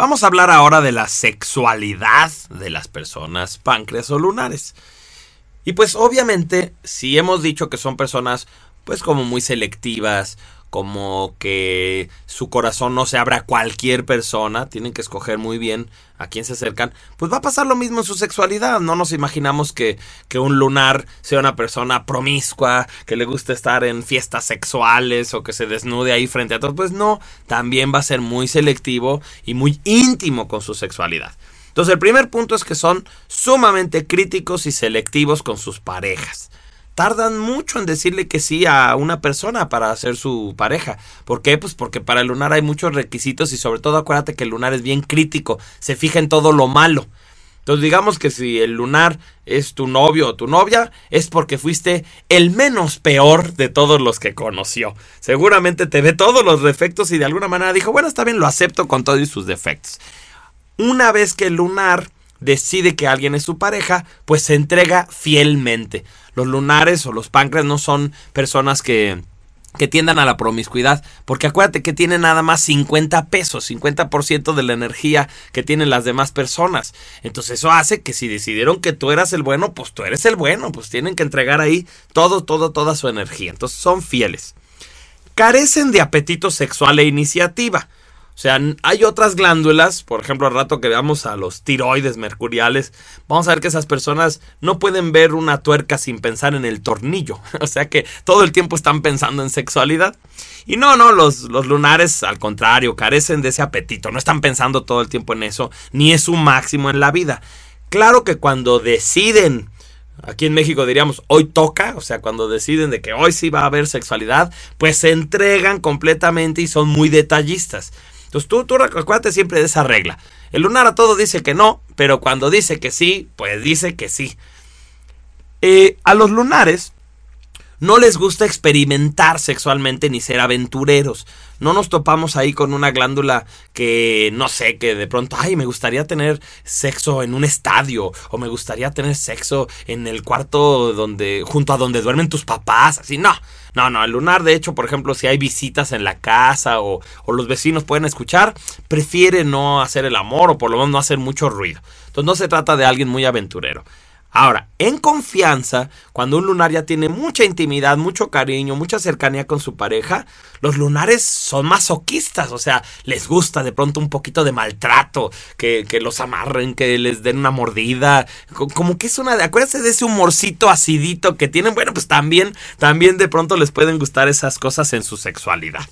Vamos a hablar ahora de la sexualidad de las personas páncreas o lunares. Y pues obviamente, si hemos dicho que son personas pues como muy selectivas, como que su corazón no se abra a cualquier persona, tienen que escoger muy bien a quién se acercan, pues va a pasar lo mismo en su sexualidad, no nos imaginamos que, que un lunar sea una persona promiscua, que le guste estar en fiestas sexuales o que se desnude ahí frente a todos, pues no, también va a ser muy selectivo y muy íntimo con su sexualidad. Entonces el primer punto es que son sumamente críticos y selectivos con sus parejas tardan mucho en decirle que sí a una persona para ser su pareja. ¿Por qué? Pues porque para el lunar hay muchos requisitos y sobre todo acuérdate que el lunar es bien crítico, se fija en todo lo malo. Entonces digamos que si el lunar es tu novio o tu novia, es porque fuiste el menos peor de todos los que conoció. Seguramente te ve todos los defectos y de alguna manera dijo, bueno, está bien, lo acepto con todos sus defectos. Una vez que el lunar decide que alguien es su pareja, pues se entrega fielmente. Los lunares o los páncreas no son personas que que tiendan a la promiscuidad, porque acuérdate que tienen nada más 50 pesos, 50% de la energía que tienen las demás personas. Entonces eso hace que si decidieron que tú eras el bueno, pues tú eres el bueno, pues tienen que entregar ahí todo, todo, toda su energía. Entonces son fieles. Carecen de apetito sexual e iniciativa. O sea, hay otras glándulas, por ejemplo, al rato que veamos a los tiroides mercuriales, vamos a ver que esas personas no pueden ver una tuerca sin pensar en el tornillo. O sea que todo el tiempo están pensando en sexualidad. Y no, no, los, los lunares al contrario, carecen de ese apetito, no están pensando todo el tiempo en eso, ni es su máximo en la vida. Claro que cuando deciden aquí en México diríamos hoy toca, o sea, cuando deciden de que hoy sí va a haber sexualidad, pues se entregan completamente y son muy detallistas. Entonces tú, tú acuérdate siempre de esa regla. El lunar a todo dice que no, pero cuando dice que sí, pues dice que sí. Eh, a los lunares no les gusta experimentar sexualmente ni ser aventureros. No nos topamos ahí con una glándula que, no sé, que de pronto, ay, me gustaría tener sexo en un estadio o me gustaría tener sexo en el cuarto donde, junto a donde duermen tus papás. Así, no. No, no, el lunar, de hecho, por ejemplo, si hay visitas en la casa o, o, los vecinos pueden escuchar, prefiere no hacer el amor o por lo menos no hacer mucho ruido. Entonces no se trata de alguien muy aventurero. Ahora, en confianza, cuando un lunar ya tiene mucha intimidad, mucho cariño, mucha cercanía con su pareja, los lunares son masoquistas, o sea, les gusta de pronto un poquito de maltrato, que, que los amarren, que les den una mordida, como que es una... Acuérdense de ese humorcito acidito que tienen, bueno, pues también, también de pronto les pueden gustar esas cosas en su sexualidad.